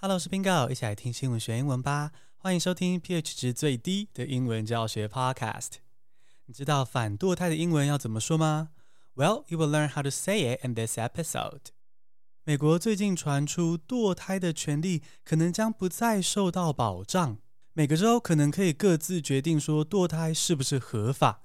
Hello，我是 Bingo，一起来听新闻学英文吧。欢迎收听 pH 值最低的英文教学 Podcast。你知道反堕胎的英文要怎么说吗？Well, you will learn how to say it in this episode. 美国最近传出堕胎的权利可能将不再受到保障，每个州可能可以各自决定说堕胎是不是合法。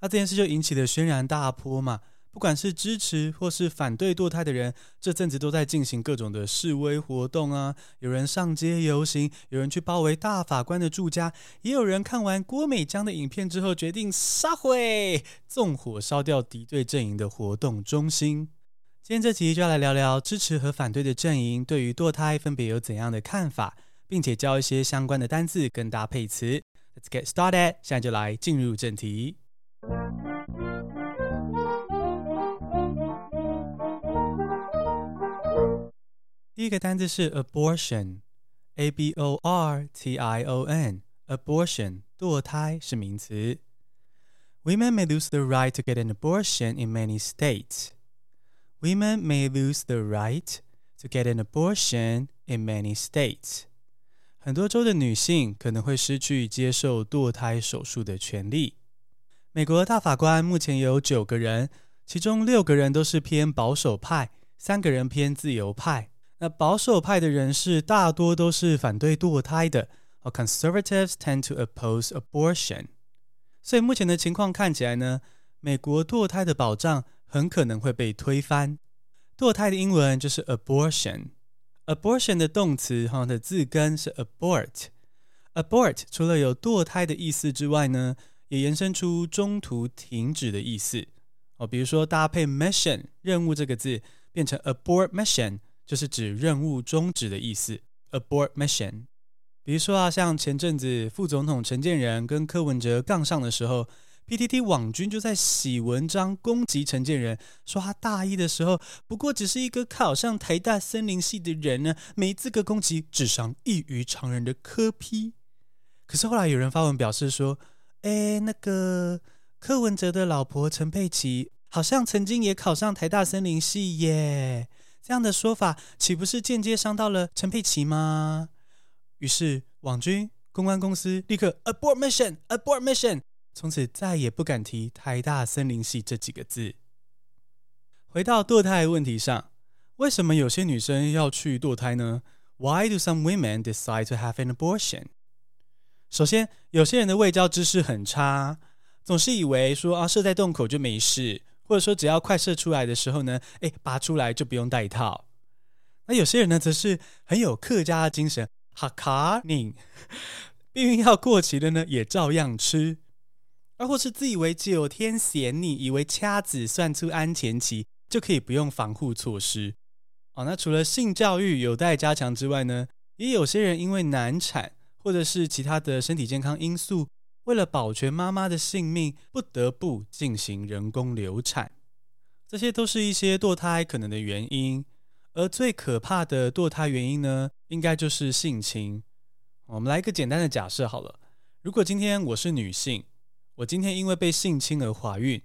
那这件事就引起了轩然大波嘛。不管是支持或是反对堕胎的人，这阵子都在进行各种的示威活动啊，有人上街游行，有人去包围大法官的住家，也有人看完郭美江的影片之后决定杀毁，纵火烧掉敌对阵营的活动中心。今天这集就要来聊聊支持和反对的阵营对于堕胎分别有怎样的看法，并且教一些相关的单字跟搭配词。Let's get started，现在就来进入正题。第一个单字是 abortion，a b o r t i o n，abortion，堕胎是名词。Women may lose the right to get an abortion in many states. Women may lose the right to get an abortion in many states. 很多州的女性可能会失去接受堕胎手术的权利。美国大法官目前有九个人，其中六个人都是偏保守派，三个人偏自由派。 那保守派的人士大多都是反对堕胎的，而 conservatives tend to oppose abortion。所以目前的情况看起来呢，美国堕胎的保障很可能会被推翻。堕胎的英文就是 abortion。abortion 的动词哈的字根是 abort。abort 除了有堕胎的意思之外呢，也延伸出中途停止的意思。哦，比如说搭配 mission 任务这个字，变成 abort mission。就是指任务终止的意思，abort mission。比如说啊，像前阵子副总统陈建仁跟柯文哲杠上的时候，PTT 网军就在洗文章攻击陈建仁，说他大一的时候不过只是一个考上台大森林系的人呢，没资格攻击智商异于常人的柯批。可是后来有人发文表示说，哎，那个柯文哲的老婆陈佩琪好像曾经也考上台大森林系耶。这样的说法岂不是间接伤到了陈佩琪吗？于是网军公关公司立刻 abort mission abort mission，从此再也不敢提台大森林系这几个字。回到堕胎问题上，为什么有些女生要去堕胎呢？Why do some women decide to have an abortion？首先，有些人的卫教知识很差，总是以为说啊，射在洞口就没事。或者说，只要快射出来的时候呢，哎，拔出来就不用戴套。那有些人呢，则是很有客家精神，哈卡宁，避孕药过期了呢，也照样吃。而或是自以为九天玄女，以为掐指算出安全期就可以不用防护措施。哦，那除了性教育有待加强之外呢，也有些人因为难产或者是其他的身体健康因素。为了保全妈妈的性命，不得不进行人工流产，这些都是一些堕胎可能的原因。而最可怕的堕胎原因呢，应该就是性侵。我们来一个简单的假设好了，如果今天我是女性，我今天因为被性侵而怀孕，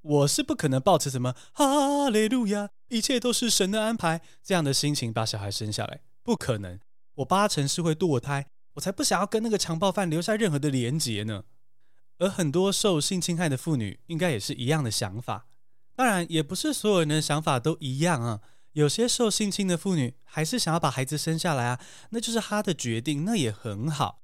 我是不可能抱持什么哈利路亚，一切都是神的安排这样的心情把小孩生下来，不可能。我八成是会堕胎。我才不想要跟那个强暴犯留下任何的连结呢。而很多受性侵害的妇女应该也是一样的想法。当然，也不是所有人的想法都一样啊。有些受性侵的妇女还是想要把孩子生下来啊，那就是她的决定，那也很好。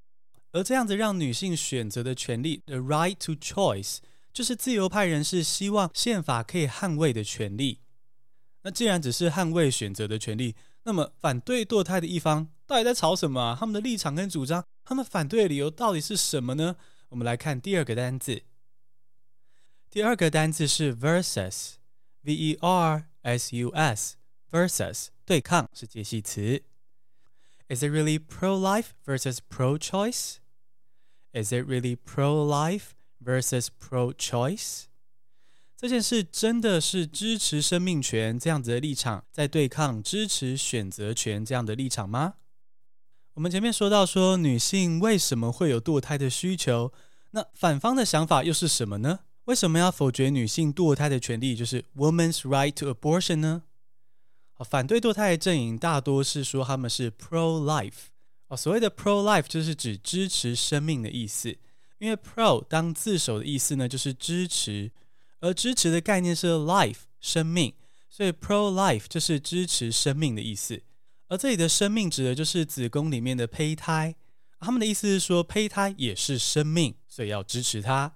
而这样子让女性选择的权利，the right to choice，就是自由派人士希望宪法可以捍卫的权利。那既然只是捍卫选择的权利，那么反对堕胎的一方，到底在吵什么啊？他们的立场跟主张，他们反对的理由到底是什么呢？我们来看第二个单字。第二个单字是 versus，v e r s u s，versus 对抗是介系词。Is it really pro-life versus pro-choice? Is it really pro-life versus pro-choice? 这件事真的是支持生命权这样子的立场，在对抗支持选择权这样的立场吗？我们前面说到说女性为什么会有堕胎的需求，那反方的想法又是什么呢？为什么要否决女性堕胎的权利，就是 woman's right to abortion 呢？反对堕胎的阵营大多是说他们是 pro-life 哦，所谓的 pro-life 就是指支持生命的意思。因为 pro 当字首的意思呢，就是支持，而支持的概念是 life 生命，所以 pro-life 就是支持生命的意思。而这里的生命指的就是子宫里面的胚胎，他们的意思是说胚胎也是生命，所以要支持它。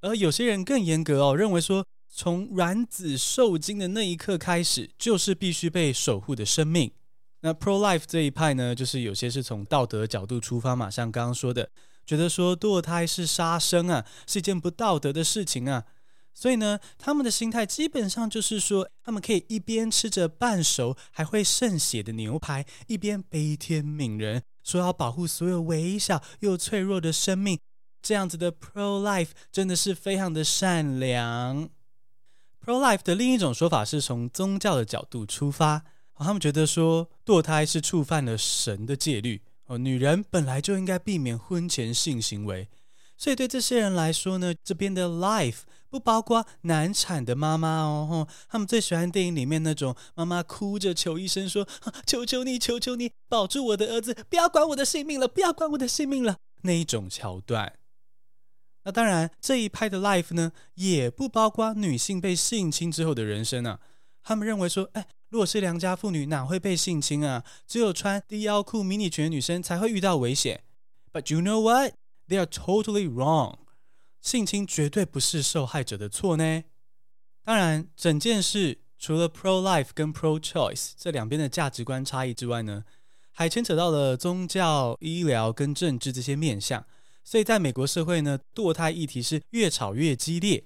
而有些人更严格哦，认为说，从卵子受精的那一刻开始，就是必须被守护的生命。那 pro-life 这一派呢，就是有些是从道德角度出发嘛，像刚刚说的，觉得说堕胎是杀生啊，是一件不道德的事情啊。所以呢，他们的心态基本上就是说，他们可以一边吃着半熟还会渗血的牛排，一边悲天悯人，说要保护所有微小又脆弱的生命。这样子的 pro-life 真的是非常的善良。Pro-life 的另一种说法是从宗教的角度出发，他们觉得说堕胎是触犯了神的戒律哦，女人本来就应该避免婚前性行为，所以对这些人来说呢，这边的 life 不包括难产的妈妈哦，他们最喜欢电影里面那种妈妈哭着求医生说：“求求你，求求你，保住我的儿子，不要管我的性命了，不要管我的性命了。”那一种桥段。那当然，这一派的 life 呢，也不包括女性被性侵之后的人生啊。他们认为说，哎，如果是良家妇女，哪会被性侵啊？只有穿低腰裤、迷你裙的女生才会遇到危险。But you know what? They are totally wrong. 性侵绝对不是受害者的错呢。当然，整件事除了 pro life 跟 pro choice 这两边的价值观差异之外呢，还牵扯到了宗教、医疗跟政治这些面向。所以，在美国社会呢，堕胎议题是越吵越激烈。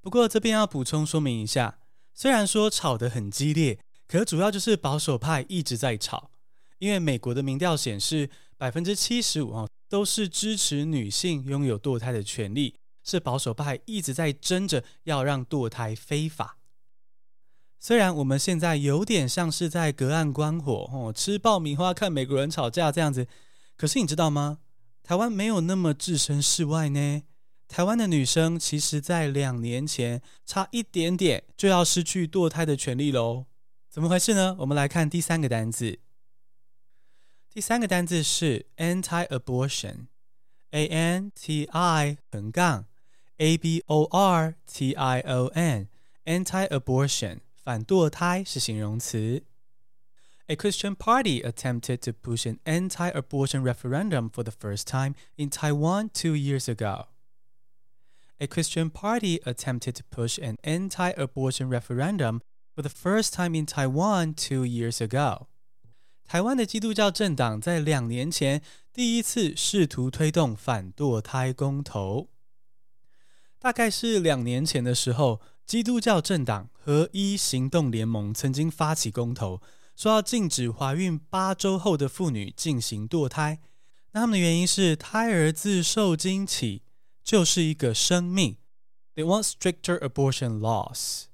不过，这边要补充说明一下，虽然说吵得很激烈，可主要就是保守派一直在吵。因为美国的民调显示，百分之七十五啊都是支持女性拥有堕胎的权利，是保守派一直在争着要让堕胎非法。虽然我们现在有点像是在隔岸观火，哦，吃爆米花看美国人吵架这样子，可是你知道吗？台湾没有那么置身事外呢。台湾的女生其实，在两年前差一点点就要失去堕胎的权利喽。怎么回事呢？我们来看第三个单字。第三个单字是 anti-abortion，a n t i 横杠 a b o r t i o n，anti-abortion 反堕胎是形容词。A Christian party attempted to push an anti-abortion referendum for the first time in Taiwan two years ago. A Christian party attempted to push an anti-abortion referendum for the first time in Taiwan two years ago. 台湾的基督教政党在两年前第一次试图推动反堕胎公投。大概是两年前的时候，基督教政党合一行动联盟曾经发起公投。说要禁止怀孕八周后的妇女进行堕胎，那他们的原因是胎儿自受精起就是一个生命。They want stricter abortion laws。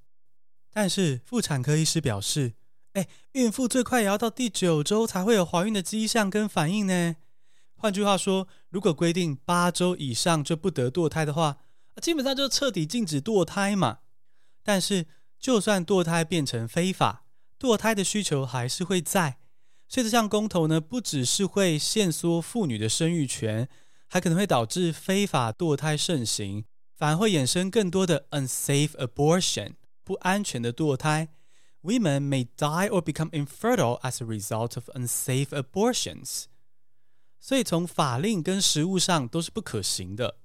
但是妇产科医师表示，哎，孕妇最快也要到第九周才会有怀孕的迹象跟反应呢。换句话说，如果规定八周以上就不得堕胎的话，基本上就彻底禁止堕胎嘛。但是就算堕胎变成非法，堕胎的需求还是会在，所以这项公投呢，不只是会限缩妇女的生育权，还可能会导致非法堕胎盛行，反而会衍生更多的 unsafe abortion 不安全的堕胎。Women may die or become infertile as a result of unsafe abortions。所以从法令跟实务上都是不可行的。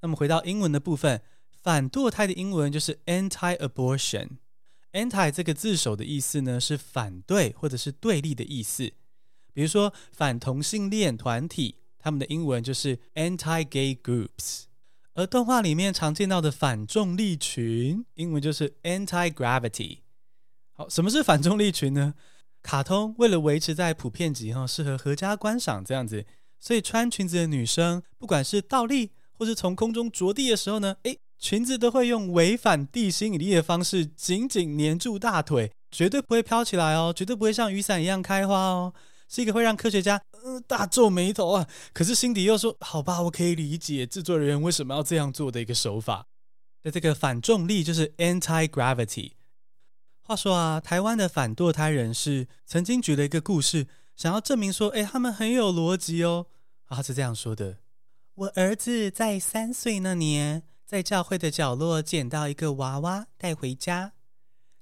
那么回到英文的部分，反堕胎的英文就是 anti-abortion。Anti 这个字首的意思呢，是反对或者是对立的意思。比如说反同性恋团体，他们的英文就是 anti-gay groups。而动画里面常见到的反重力群，英文就是 anti-gravity。 好，什么是反重力群呢？卡通为了维持在普遍级哈，适合合家观赏这样子，所以穿裙子的女生，不管是倒立或是从空中着地的时候呢，诶。裙子都会用违反地心引力的方式紧紧黏住大腿，绝对不会飘起来哦，绝对不会像雨伞一样开花哦，是一个会让科学家呃大皱眉头啊，可是心底又说好吧，我可以理解制作人员为什么要这样做的一个手法。那这个反重力就是 anti-gravity。话说啊，台湾的反堕胎人士曾经举了一个故事，想要证明说，哎，他们很有逻辑哦。啊，他是这样说的：我儿子在三岁那年，在教会的角落捡到一个娃娃带回家，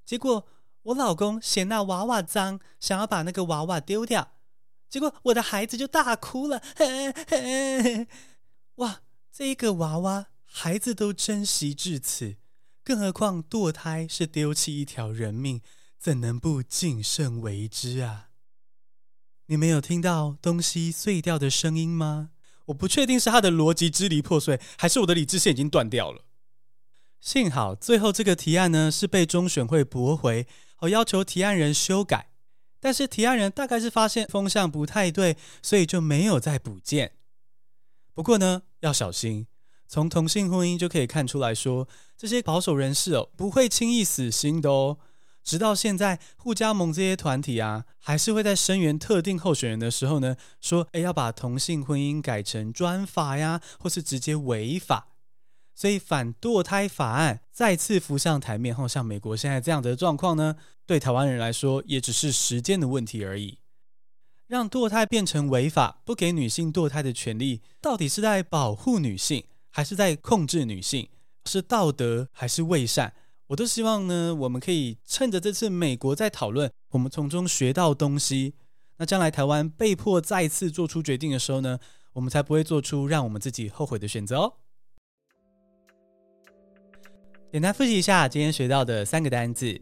结果我老公嫌那娃娃脏，想要把那个娃娃丢掉，结果我的孩子就大哭了。呵 呵哇，这一个娃娃孩子都珍惜至此。更何况堕胎是丢弃一条人命，怎能不谨慎为之啊？你没有听到东西碎掉的声音吗？我不确定是他的逻辑支离破碎，还是我的理智线已经断掉了。幸好最后这个提案呢是被中选会驳回，我要求提案人修改。但是提案人大概是发现风向不太对，所以就没有再补件。不过呢，要小心。从同性婚姻就可以看出来说，这些保守人士哦，不会轻易死心的哦。直到现在，互加盟这些团体啊，还是会在声援特定候选人的时候呢，说，诶，要把同性婚姻改成专法呀，或是直接违法。所以反堕胎法案再次浮上台面后，像美国现在这样的状况呢，对台湾人来说，也只是时间的问题而已。让堕胎变成违法，不给女性堕胎的权利，到底是在保护女性？还是在控制女性，是道德还是伪善？我都希望呢，我们可以趁着这次美国在讨论，我们从中学到东西。那将来台湾被迫再次做出决定的时候呢，我们才不会做出让我们自己后悔的选择哦。简单复习一下今天学到的三个单字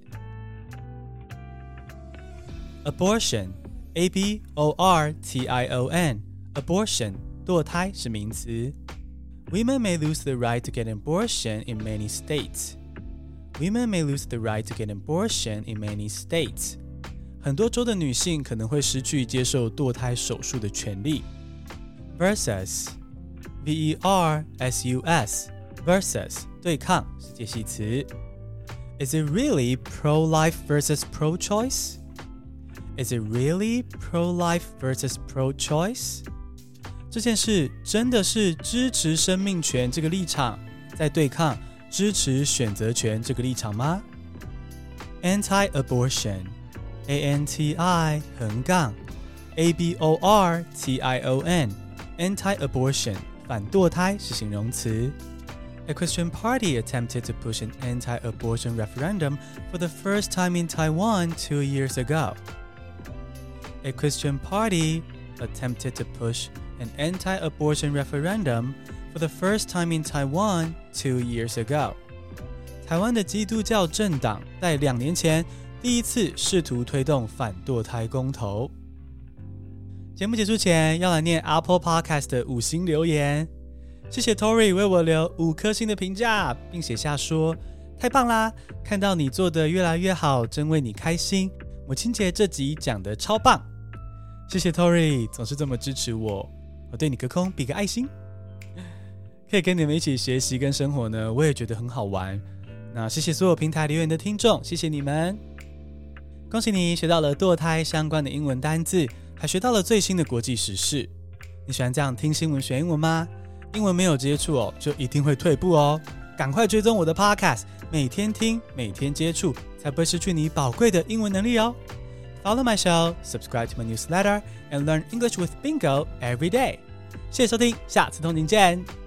：abortion，a b o r t i o n，abortion，堕胎是名词。Women may lose the right to get an abortion in many states. Women may lose the right to get an abortion in many states. 很多州的女性可能会失去接受堕胎手术的权利。Versus, V-E-R-S-U-S, versus 对抗是介系词。Is it really pro-life versus pro-choice? Is it really pro-life versus pro-choice? 这件事真的是支持生命权这个立场，在对抗支持选择权这个立场吗？Anti-abortion，A N T I 横杠 A B O R T I O N，Anti-abortion 反堕胎是形容词。A Christian party attempted to push an anti-abortion referendum for the first time in Taiwan two years ago. A Christian party attempted to push an anti-abortion referendum for the first time in Taiwan two years ago. 台湾的基督教政党在两年前第一次试图推动反堕胎公投。节目结束前要来念 Apple Podcast 的五星留言，谢谢 Tory 为我留五颗星的评价，并写下说：“太棒啦，看到你做得越来越好，真为你开心。母亲节这集讲得超棒，谢谢 Tory 总是这么支持我。”我对你隔空比个爱心，可以跟你们一起学习跟生活呢，我也觉得很好玩。那谢谢所有平台留言的听众，谢谢你们，恭喜你学到了堕胎相关的英文单字，还学到了最新的国际时事。你喜欢这样听新闻学英文吗？英文没有接触哦，就一定会退步哦。赶快追踪我的 Podcast，每天听，每天接触，才不会失去你宝贵的英文能力哦。Follow my show, subscribe to my newsletter, and learn English with Bingo every day. 谢谢收听，下次通勤见。